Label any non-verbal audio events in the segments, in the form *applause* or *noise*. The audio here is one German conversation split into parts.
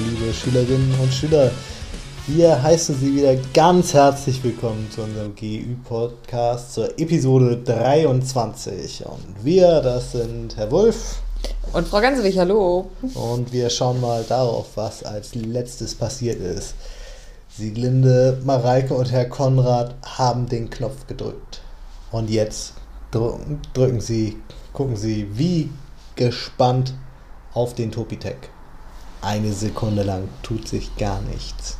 liebe Schülerinnen und Schüler. Wir heißen Sie wieder ganz herzlich willkommen zu unserem GÜ-Podcast zur Episode 23. Und wir, das sind Herr Wulff. Und Frau Gansewig, hallo. Und wir schauen mal darauf, was als letztes passiert ist. Sieglinde, Mareike und Herr Konrad haben den Knopf gedrückt. Und jetzt drücken, drücken Sie, gucken Sie wie gespannt auf den Topitec. Eine Sekunde lang tut sich gar nichts.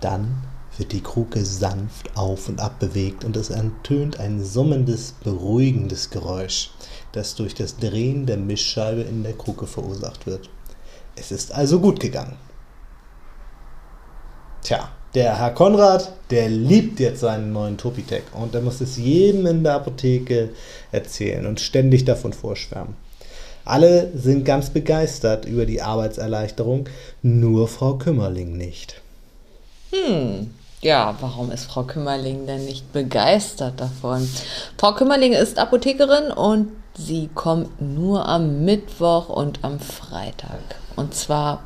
Dann wird die Kruke sanft auf und ab bewegt und es ertönt ein summendes, beruhigendes Geräusch, das durch das Drehen der Mischscheibe in der Kruke verursacht wird. Es ist also gut gegangen. Tja, der Herr Konrad, der liebt jetzt seinen neuen Topitec und er muss es jedem in der Apotheke erzählen und ständig davon vorschwärmen. Alle sind ganz begeistert über die Arbeitserleichterung, nur Frau Kümmerling nicht. Hm, ja, warum ist Frau Kümmerling denn nicht begeistert davon? Frau Kümmerling ist Apothekerin und sie kommt nur am Mittwoch und am Freitag. Und zwar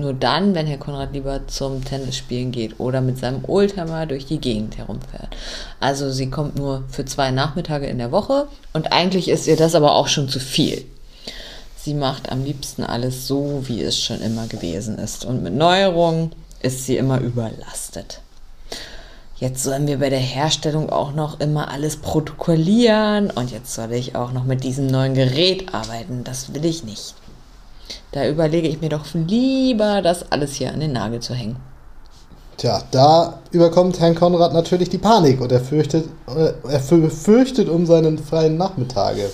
nur dann, wenn Herr Konrad lieber zum Tennisspielen geht oder mit seinem Oldtimer durch die Gegend herumfährt. Also sie kommt nur für zwei Nachmittage in der Woche und eigentlich ist ihr das aber auch schon zu viel. Sie macht am liebsten alles so, wie es schon immer gewesen ist. Und mit Neuerungen ist sie immer überlastet. Jetzt sollen wir bei der Herstellung auch noch immer alles protokollieren und jetzt soll ich auch noch mit diesem neuen Gerät arbeiten. Das will ich nicht. Da überlege ich mir doch lieber, das alles hier an den Nagel zu hängen. Tja, da überkommt Herrn Konrad natürlich die Panik und er fürchtet, äh, er fürchtet um seinen freien Nachmittage.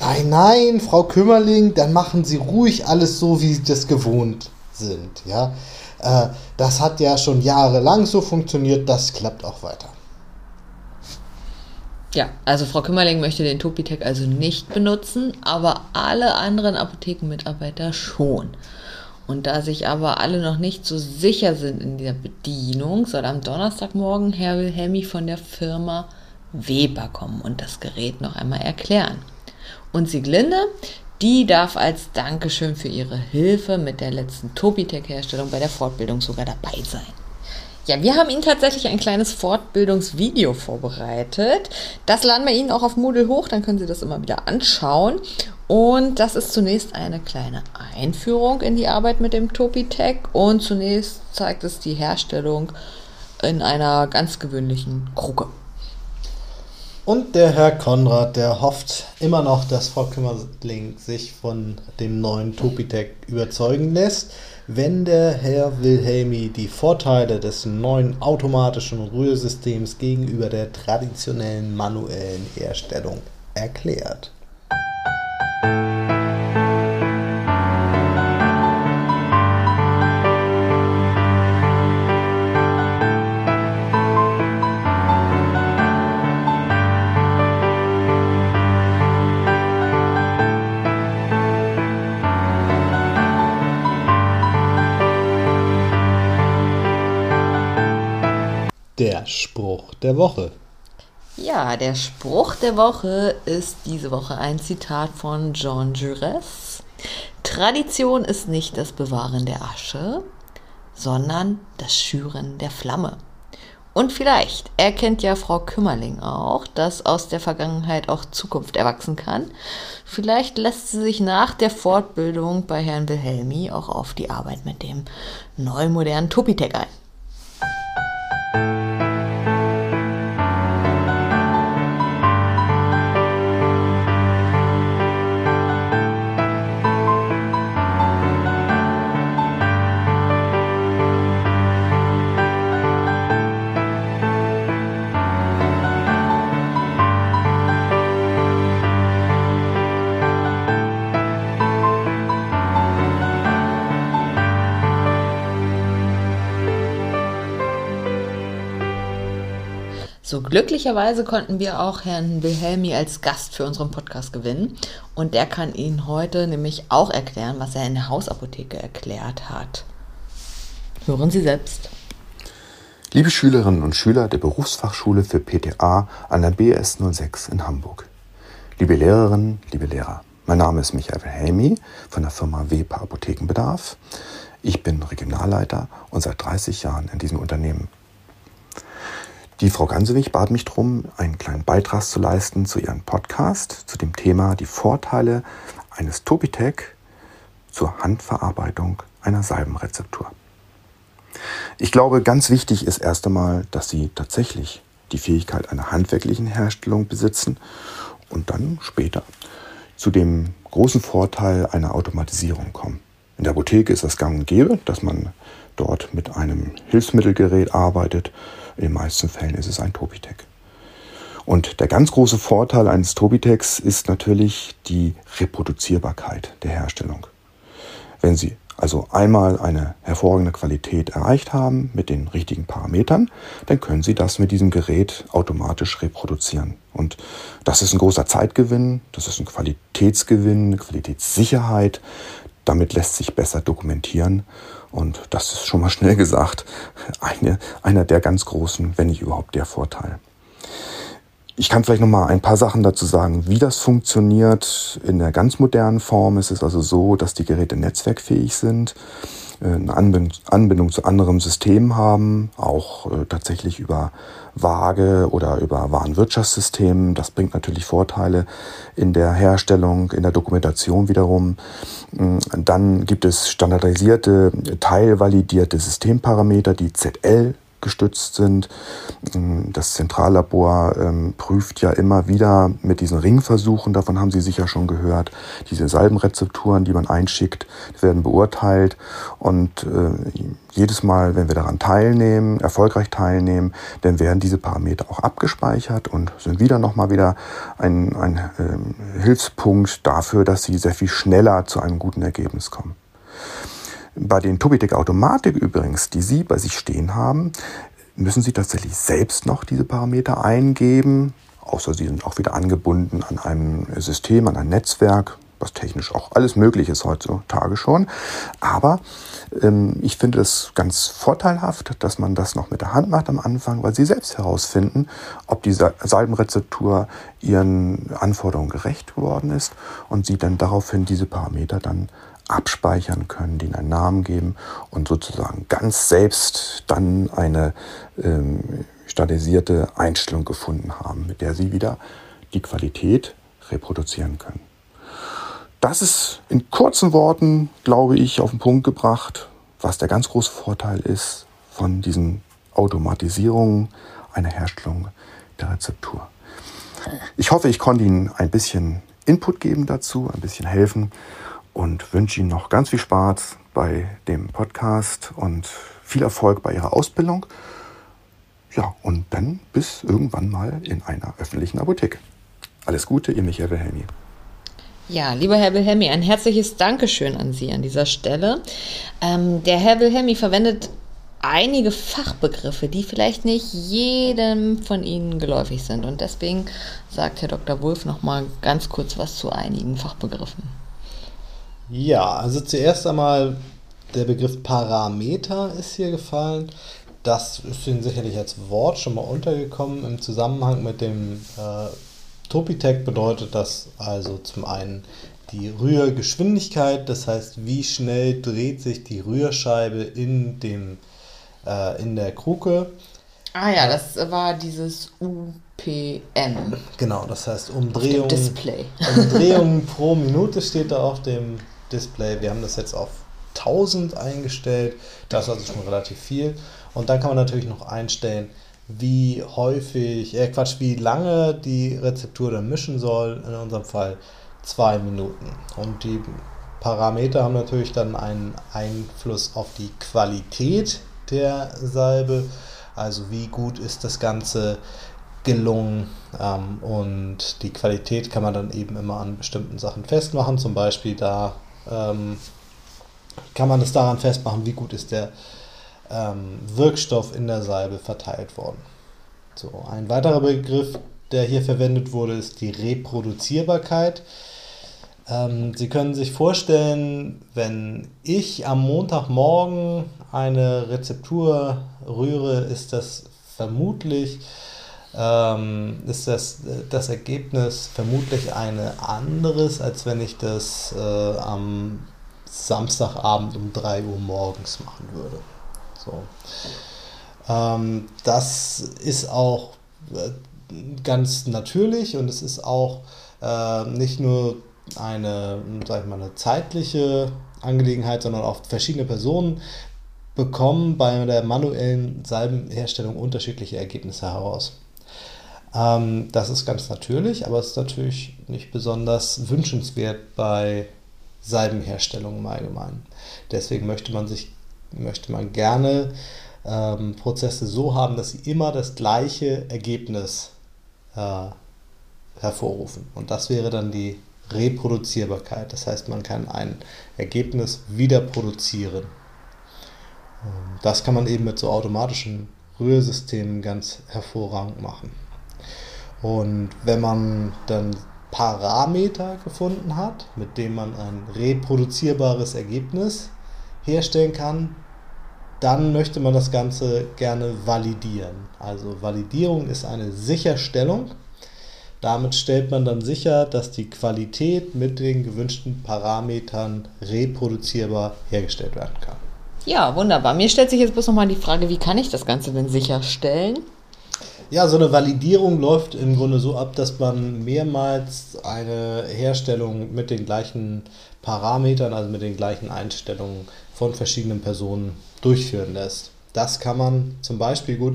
Nein, nein, Frau Kümmerling, dann machen Sie ruhig alles so, wie Sie das gewohnt sind. Ja, äh, das hat ja schon jahrelang so funktioniert, das klappt auch weiter. Ja, also Frau Kümmerling möchte den Topitec also nicht benutzen, aber alle anderen Apothekenmitarbeiter schon. Und da sich aber alle noch nicht so sicher sind in der Bedienung, soll am Donnerstagmorgen Herr Wilhelmi von der Firma Weber kommen und das Gerät noch einmal erklären. Und Sieglinde, die darf als Dankeschön für ihre Hilfe mit der letzten Topitec-Herstellung bei der Fortbildung sogar dabei sein. Ja, wir haben Ihnen tatsächlich ein kleines Fortbildungsvideo vorbereitet. Das laden wir Ihnen auch auf Moodle hoch, dann können Sie das immer wieder anschauen. Und das ist zunächst eine kleine Einführung in die Arbeit mit dem Topitec und zunächst zeigt es die Herstellung in einer ganz gewöhnlichen Kruke. Und der Herr Konrad, der hofft immer noch, dass Frau Kümmerling sich von dem neuen Topitec überzeugen lässt wenn der Herr Wilhelmi die Vorteile des neuen automatischen Rührsystems gegenüber der traditionellen manuellen Herstellung erklärt. Der Woche. Ja, der Spruch der Woche ist diese Woche ein Zitat von Jean Jaurès. Tradition ist nicht das Bewahren der Asche, sondern das Schüren der Flamme. Und vielleicht erkennt ja Frau Kümmerling auch, dass aus der Vergangenheit auch Zukunft erwachsen kann. Vielleicht lässt sie sich nach der Fortbildung bei Herrn Wilhelmi auch auf die Arbeit mit dem neu modernen Topitec ein. Glücklicherweise konnten wir auch Herrn Wilhelmi als Gast für unseren Podcast gewinnen. Und der kann Ihnen heute nämlich auch erklären, was er in der Hausapotheke erklärt hat. Hören Sie selbst. Liebe Schülerinnen und Schüler der Berufsfachschule für PTA an der BS 06 in Hamburg. Liebe Lehrerinnen, liebe Lehrer. Mein Name ist Michael Wilhelmi von der Firma WEPA Apothekenbedarf. Ich bin Regionalleiter und seit 30 Jahren in diesem Unternehmen. Die Frau Gansewig bat mich darum, einen kleinen Beitrag zu leisten zu ihrem Podcast zu dem Thema die Vorteile eines Topitec zur Handverarbeitung einer Salbenrezeptur. Ich glaube, ganz wichtig ist erst einmal, dass Sie tatsächlich die Fähigkeit einer handwerklichen Herstellung besitzen und dann später zu dem großen Vorteil einer Automatisierung kommen. In der Apotheke ist das gang und gäbe, dass man dort mit einem Hilfsmittelgerät arbeitet. In den meisten Fällen ist es ein Topitec. Und der ganz große Vorteil eines Tobitecs ist natürlich die Reproduzierbarkeit der Herstellung. Wenn Sie also einmal eine hervorragende Qualität erreicht haben mit den richtigen Parametern, dann können Sie das mit diesem Gerät automatisch reproduzieren. Und das ist ein großer Zeitgewinn, das ist ein Qualitätsgewinn, eine Qualitätssicherheit. Damit lässt sich besser dokumentieren. Und das ist schon mal schnell gesagt eine, einer der ganz großen, wenn nicht überhaupt der Vorteil. Ich kann vielleicht noch mal ein paar Sachen dazu sagen, wie das funktioniert. In der ganz modernen Form ist es also so, dass die Geräte netzwerkfähig sind, eine Anbindung zu anderen Systemen haben, auch äh, tatsächlich über Waage oder über Warenwirtschaftssystemen. Das bringt natürlich Vorteile in der Herstellung, in der Dokumentation wiederum. Mm, dann gibt es standardisierte, teilvalidierte Systemparameter, die ZL gestützt sind. Ähm, das Zentrallabor ähm, prüft ja immer wieder mit diesen Ringversuchen, davon haben Sie sicher schon gehört, diese Salbenrezepturen, die man einschickt, werden beurteilt und äh, jedes Mal, wenn wir daran teilnehmen, erfolgreich teilnehmen, dann werden diese Parameter auch abgespeichert und sind wieder nochmal wieder ein, ein äh, Hilfspunkt dafür, dass Sie sehr viel schneller zu einem guten Ergebnis kommen. Bei den Tobitec Automatik übrigens, die Sie bei sich stehen haben, müssen Sie tatsächlich selbst noch diese Parameter eingeben, außer Sie sind auch wieder angebunden an einem System, an ein Netzwerk, was technisch auch alles möglich ist heutzutage schon. Aber ähm, ich finde es ganz vorteilhaft, dass man das noch mit der Hand macht am Anfang, weil Sie selbst herausfinden, ob diese Salbenrezeptur Ihren Anforderungen gerecht geworden ist und Sie dann daraufhin diese Parameter dann abspeichern können, denen einen Namen geben und sozusagen ganz selbst dann eine ähm, standardisierte Einstellung gefunden haben, mit der sie wieder die Qualität reproduzieren können. Das ist in kurzen Worten, glaube ich, auf den Punkt gebracht, was der ganz große Vorteil ist von diesen Automatisierungen einer Herstellung der Rezeptur. Ich hoffe, ich konnte Ihnen ein bisschen Input geben dazu, ein bisschen helfen und wünsche Ihnen noch ganz viel Spaß bei dem Podcast und viel Erfolg bei Ihrer Ausbildung. Ja, und dann bis irgendwann mal in einer öffentlichen Apotheke. Alles Gute, Ihr Michael Wilhelmi. Ja, lieber Herr Wilhelmi, ein herzliches Dankeschön an Sie an dieser Stelle. Ähm, der Herr Wilhelmi verwendet einige Fachbegriffe, die vielleicht nicht jedem von Ihnen geläufig sind. Und deswegen sagt Herr Dr. Wulff noch mal ganz kurz was zu einigen Fachbegriffen. Ja, also zuerst einmal der Begriff Parameter ist hier gefallen. Das ist Ihnen sicherlich als Wort schon mal untergekommen. Im Zusammenhang mit dem äh, Topitec bedeutet das also zum einen die Rührgeschwindigkeit, das heißt, wie schnell dreht sich die Rührscheibe in, dem, äh, in der Kruke. Ah ja, das war dieses UPM. Genau, das heißt Umdrehungen. Display. Umdrehungen pro Minute steht da auf dem Display. Wir haben das jetzt auf 1000 eingestellt. Das ist also schon relativ viel. Und dann kann man natürlich noch einstellen, wie häufig, äh Quatsch, wie lange die Rezeptur dann mischen soll. In unserem Fall zwei Minuten. Und die Parameter haben natürlich dann einen Einfluss auf die Qualität der Salbe. Also wie gut ist das Ganze gelungen. Ähm, und die Qualität kann man dann eben immer an bestimmten Sachen festmachen. Zum Beispiel da ähm, kann man das daran festmachen, wie gut ist der ähm, Wirkstoff in der Salbe verteilt worden. So, ein weiterer Begriff, der hier verwendet wurde, ist die Reproduzierbarkeit. Ähm, Sie können sich vorstellen, wenn ich am Montagmorgen eine Rezeptur rühre, ist das vermutlich ähm, ist das, das Ergebnis vermutlich ein anderes, als wenn ich das äh, am Samstagabend um 3 Uhr morgens machen würde. So. Ähm, das ist auch äh, ganz natürlich und es ist auch äh, nicht nur eine, sag ich mal, eine zeitliche Angelegenheit, sondern auch verschiedene Personen bekommen bei der manuellen Salbenherstellung unterschiedliche Ergebnisse heraus. Ähm, das ist ganz natürlich, aber es ist natürlich nicht besonders wünschenswert bei Salbenherstellung im Allgemeinen. Deswegen möchte man sich, möchte man gerne ähm, Prozesse so haben, dass sie immer das gleiche Ergebnis äh, hervorrufen. Und das wäre dann die Reproduzierbarkeit. Das heißt, man kann ein Ergebnis wieder produzieren. Ähm, das kann man eben mit so automatischen Rührsystemen ganz hervorragend machen. Und wenn man dann Parameter gefunden hat, mit denen man ein reproduzierbares Ergebnis herstellen kann, dann möchte man das Ganze gerne validieren. Also Validierung ist eine Sicherstellung. Damit stellt man dann sicher, dass die Qualität mit den gewünschten Parametern reproduzierbar hergestellt werden kann. Ja, wunderbar. Mir stellt sich jetzt bloß nochmal die Frage, wie kann ich das Ganze denn sicherstellen? Ja, so eine Validierung läuft im Grunde so ab, dass man mehrmals eine Herstellung mit den gleichen Parametern, also mit den gleichen Einstellungen von verschiedenen Personen durchführen lässt. Das kann man zum Beispiel gut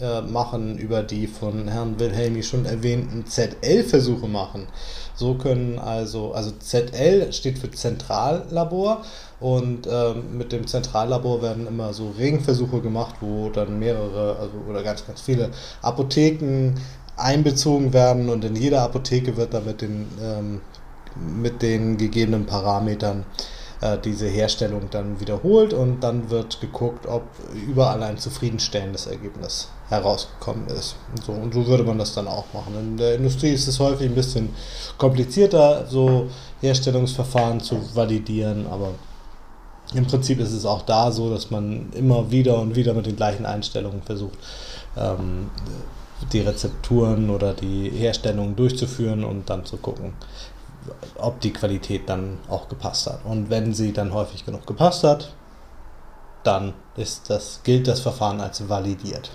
äh, machen über die von Herrn Wilhelmi schon erwähnten ZL-Versuche machen. So können also, also ZL steht für Zentrallabor und ähm, mit dem Zentrallabor werden immer so Regenversuche gemacht, wo dann mehrere, also oder ganz, ganz viele Apotheken einbezogen werden und in jeder Apotheke wird dann mit den, ähm, mit den gegebenen Parametern äh, diese Herstellung dann wiederholt und dann wird geguckt, ob überall ein zufriedenstellendes Ergebnis herausgekommen ist. Und so, und so würde man das dann auch machen. In der Industrie ist es häufig ein bisschen komplizierter, so Herstellungsverfahren zu validieren, aber im Prinzip ist es auch da so, dass man immer wieder und wieder mit den gleichen Einstellungen versucht, ähm, die Rezepturen oder die Herstellungen durchzuführen und dann zu gucken, ob die Qualität dann auch gepasst hat. Und wenn sie dann häufig genug gepasst hat, dann ist das, gilt das Verfahren als validiert.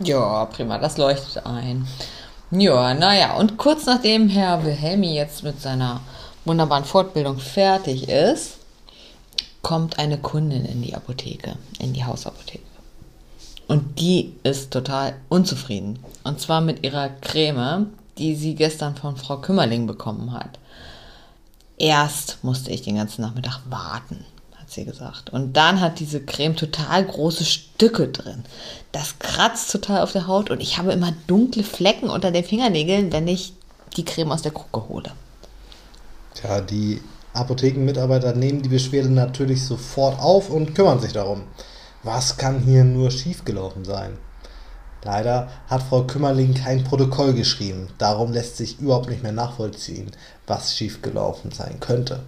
Ja, prima, das leuchtet ein. Ja, naja, und kurz nachdem Herr Wilhelmi jetzt mit seiner wunderbaren Fortbildung fertig ist, kommt eine Kundin in die Apotheke, in die Hausapotheke. Und die ist total unzufrieden. Und zwar mit ihrer Creme, die sie gestern von Frau Kümmerling bekommen hat. Erst musste ich den ganzen Nachmittag warten, hat sie gesagt. Und dann hat diese Creme total große Stücke drin. Das kratzt total auf der Haut und ich habe immer dunkle Flecken unter den Fingernägeln, wenn ich die Creme aus der Kruke hole. Tja, die Apothekenmitarbeiter nehmen die Beschwerde natürlich sofort auf und kümmern sich darum. Was kann hier nur schiefgelaufen sein? Leider hat Frau Kümmerling kein Protokoll geschrieben, darum lässt sich überhaupt nicht mehr nachvollziehen, was schiefgelaufen sein könnte.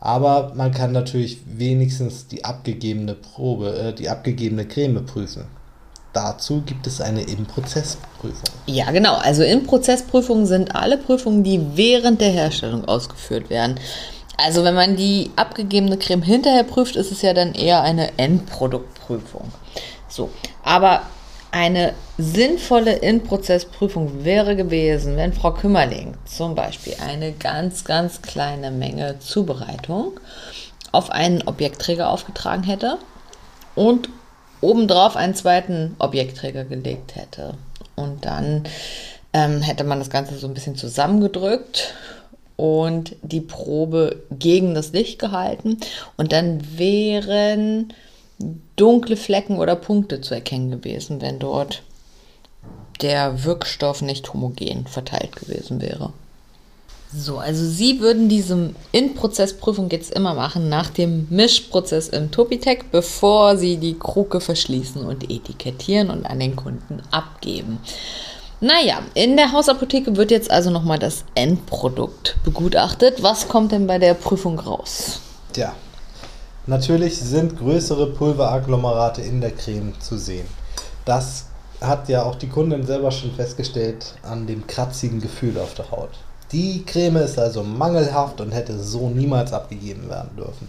Aber man kann natürlich wenigstens die abgegebene Probe, äh, die abgegebene Creme prüfen. Dazu gibt es eine In-Prozess-Prüfung. Ja, genau. Also In-Prozess-Prüfungen sind alle Prüfungen, die während der Herstellung ausgeführt werden. Also wenn man die abgegebene Creme hinterher prüft, ist es ja dann eher eine Endproduktprüfung. So, aber eine sinnvolle In-Prozess-Prüfung wäre gewesen, wenn Frau Kümmerling zum Beispiel eine ganz, ganz kleine Menge Zubereitung auf einen Objektträger aufgetragen hätte und obendrauf einen zweiten Objektträger gelegt hätte. Und dann ähm, hätte man das Ganze so ein bisschen zusammengedrückt und die Probe gegen das Licht gehalten. Und dann wären dunkle Flecken oder Punkte zu erkennen gewesen, wenn dort der Wirkstoff nicht homogen verteilt gewesen wäre. So, also Sie würden diese In-Prozess-Prüfung jetzt immer machen nach dem Mischprozess im Topitec, bevor Sie die Kruke verschließen und etikettieren und an den Kunden abgeben. Naja, in der Hausapotheke wird jetzt also nochmal das Endprodukt begutachtet. Was kommt denn bei der Prüfung raus? Tja, Natürlich sind größere Pulveragglomerate in der Creme zu sehen. Das hat ja auch die Kundin selber schon festgestellt an dem kratzigen Gefühl auf der Haut. Die Creme ist also mangelhaft und hätte so niemals abgegeben werden dürfen.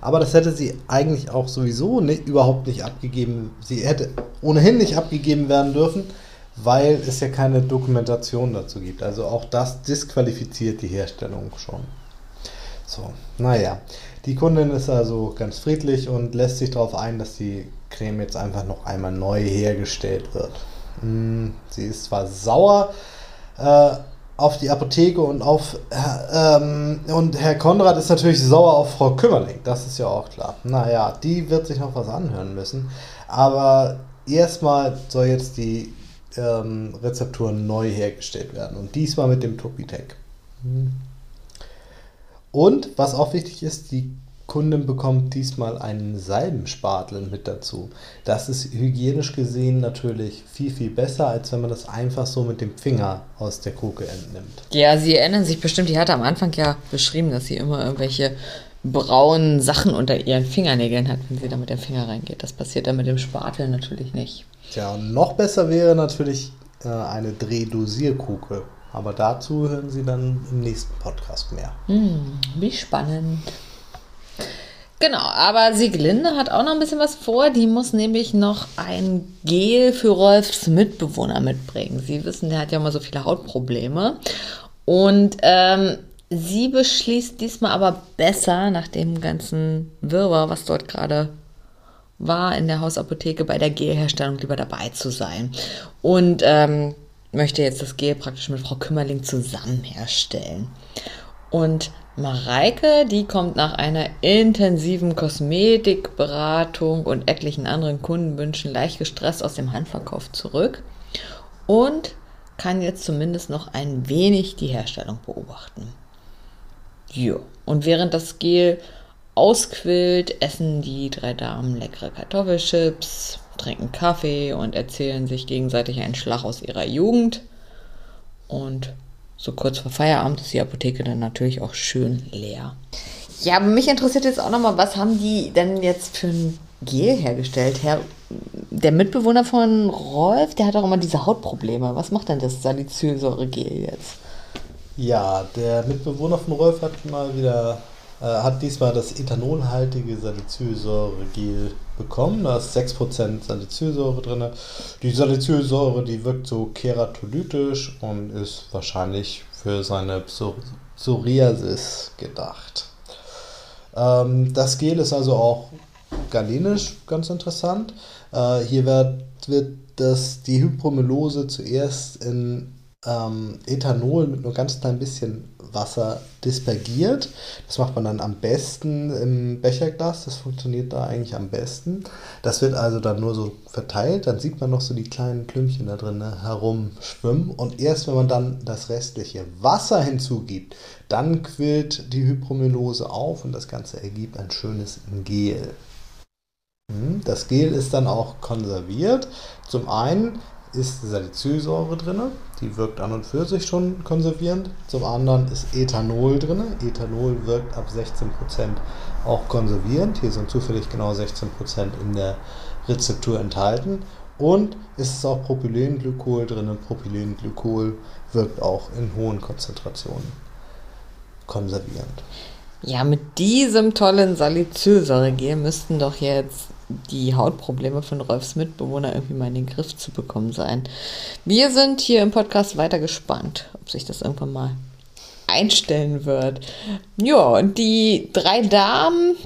Aber das hätte sie eigentlich auch sowieso nicht, überhaupt nicht abgegeben. Sie hätte ohnehin nicht abgegeben werden dürfen, weil es ja keine Dokumentation dazu gibt. Also auch das disqualifiziert die Herstellung schon. So, naja. Die Kundin ist also ganz friedlich und lässt sich darauf ein, dass die Creme jetzt einfach noch einmal neu hergestellt wird. Hm, sie ist zwar sauer, äh, auf die Apotheke und auf ähm, und Herr Konrad ist natürlich sauer auf Frau Kümmerling, das ist ja auch klar. Naja, die wird sich noch was anhören müssen. Aber erstmal soll jetzt die ähm, Rezeptur neu hergestellt werden und diesmal mit dem Topitec. Und was auch wichtig ist, die Kundin bekommt diesmal einen Salbenspatel mit dazu. Das ist hygienisch gesehen natürlich viel, viel besser, als wenn man das einfach so mit dem Finger aus der Kruke entnimmt. Ja, Sie erinnern sich bestimmt, die hatte am Anfang ja beschrieben, dass sie immer irgendwelche braunen Sachen unter ihren Fingernägeln hat, wenn sie da mit dem Finger reingeht. Das passiert dann mit dem Spatel natürlich nicht. Tja, und noch besser wäre natürlich äh, eine Drehdosierkugel. Aber dazu hören Sie dann im nächsten Podcast mehr. Hm, wie spannend. Genau, aber Sieglinde hat auch noch ein bisschen was vor. Die muss nämlich noch ein Gel für Rolfs Mitbewohner mitbringen. Sie wissen, der hat ja immer so viele Hautprobleme. Und ähm, sie beschließt diesmal aber besser, nach dem ganzen Wirrwarr, was dort gerade war, in der Hausapotheke bei der Gelherstellung lieber dabei zu sein. Und ähm, möchte jetzt das Gel praktisch mit Frau Kümmerling zusammen herstellen. Und Mareike, die kommt nach einer intensiven Kosmetikberatung und etlichen anderen Kundenwünschen leicht gestresst aus dem Handverkauf zurück und kann jetzt zumindest noch ein wenig die Herstellung beobachten. Jo. Und während das Gel ausquillt, essen die drei Damen leckere Kartoffelchips, trinken Kaffee und erzählen sich gegenseitig einen Schlag aus ihrer Jugend. Und so kurz vor Feierabend ist die Apotheke dann natürlich auch schön leer. Ja, aber mich interessiert jetzt auch nochmal, was haben die denn jetzt für ein Gel hergestellt? Herr, der Mitbewohner von Rolf, der hat auch immer diese Hautprobleme. Was macht denn das Salicylsäure-Gel jetzt? Ja, der Mitbewohner von Rolf hat mal wieder, äh, hat diesmal das ethanolhaltige Salicylsäure-Gel bekommen. Da ist 6% Salicylsäure drin. Die Salicylsäure, die wirkt so keratolytisch und ist wahrscheinlich für seine Psoriasis gedacht. Ähm, das Gel ist also auch galenisch ganz interessant. Äh, hier wird, wird das, die Hypromylose zuerst in ähm, Ethanol mit nur ganz klein bisschen Wasser dispergiert. Das macht man dann am besten im Becherglas. Das funktioniert da eigentlich am besten. Das wird also dann nur so verteilt. Dann sieht man noch so die kleinen Klümpchen da drin ne, herumschwimmen. Und erst wenn man dann das restliche Wasser hinzugibt, dann quillt die Hypromylose auf und das Ganze ergibt ein schönes Gel. Hm, das Gel ist dann auch konserviert. Zum einen ist Salicylsäure drin, die wirkt an und für sich schon konservierend. Zum anderen ist Ethanol drin. Ethanol wirkt ab 16% auch konservierend. Hier sind zufällig genau 16% in der Rezeptur enthalten. Und es ist auch Propylenglykol drin. Propylenglykol wirkt auch in hohen Konzentrationen konservierend. Ja, mit diesem tollen Salicylsäuregel müssten doch jetzt die Hautprobleme von Rolfs Mitbewohner irgendwie mal in den Griff zu bekommen sein. Wir sind hier im Podcast weiter gespannt, ob sich das irgendwann mal einstellen wird. Ja, und die drei Damen,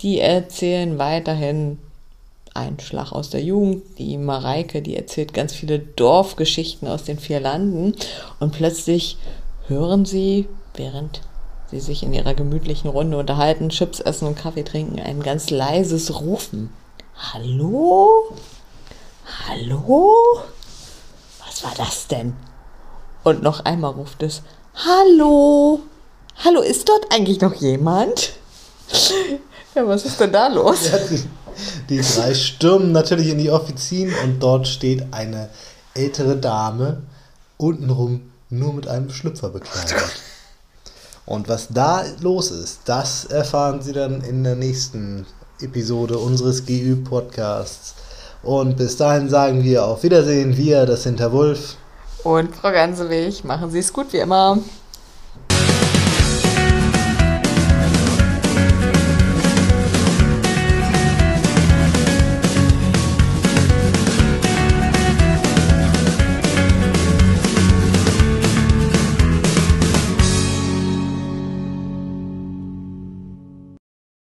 die erzählen weiterhin einen Schlag aus der Jugend. Die Mareike, die erzählt ganz viele Dorfgeschichten aus den vier Landen. Und plötzlich hören sie, während sie sich in ihrer gemütlichen Runde unterhalten, Chips essen und Kaffee trinken, ein ganz leises Rufen. Hallo? Hallo? Was war das denn? Und noch einmal ruft es, Hallo? Hallo, ist dort eigentlich noch jemand? *laughs* Ja, was ist denn da los? Ja, die, die drei stürmen natürlich in die Offizien und dort steht eine ältere Dame untenrum nur mit einem Schlüpfer bekleidet. Und was da los ist, das erfahren Sie dann in der nächsten Episode unseres GÜ-Podcasts. Und bis dahin sagen wir auf Wiedersehen, wir, das sind Herr Wulf und Frau Gansewig. Machen Sie es gut wie immer.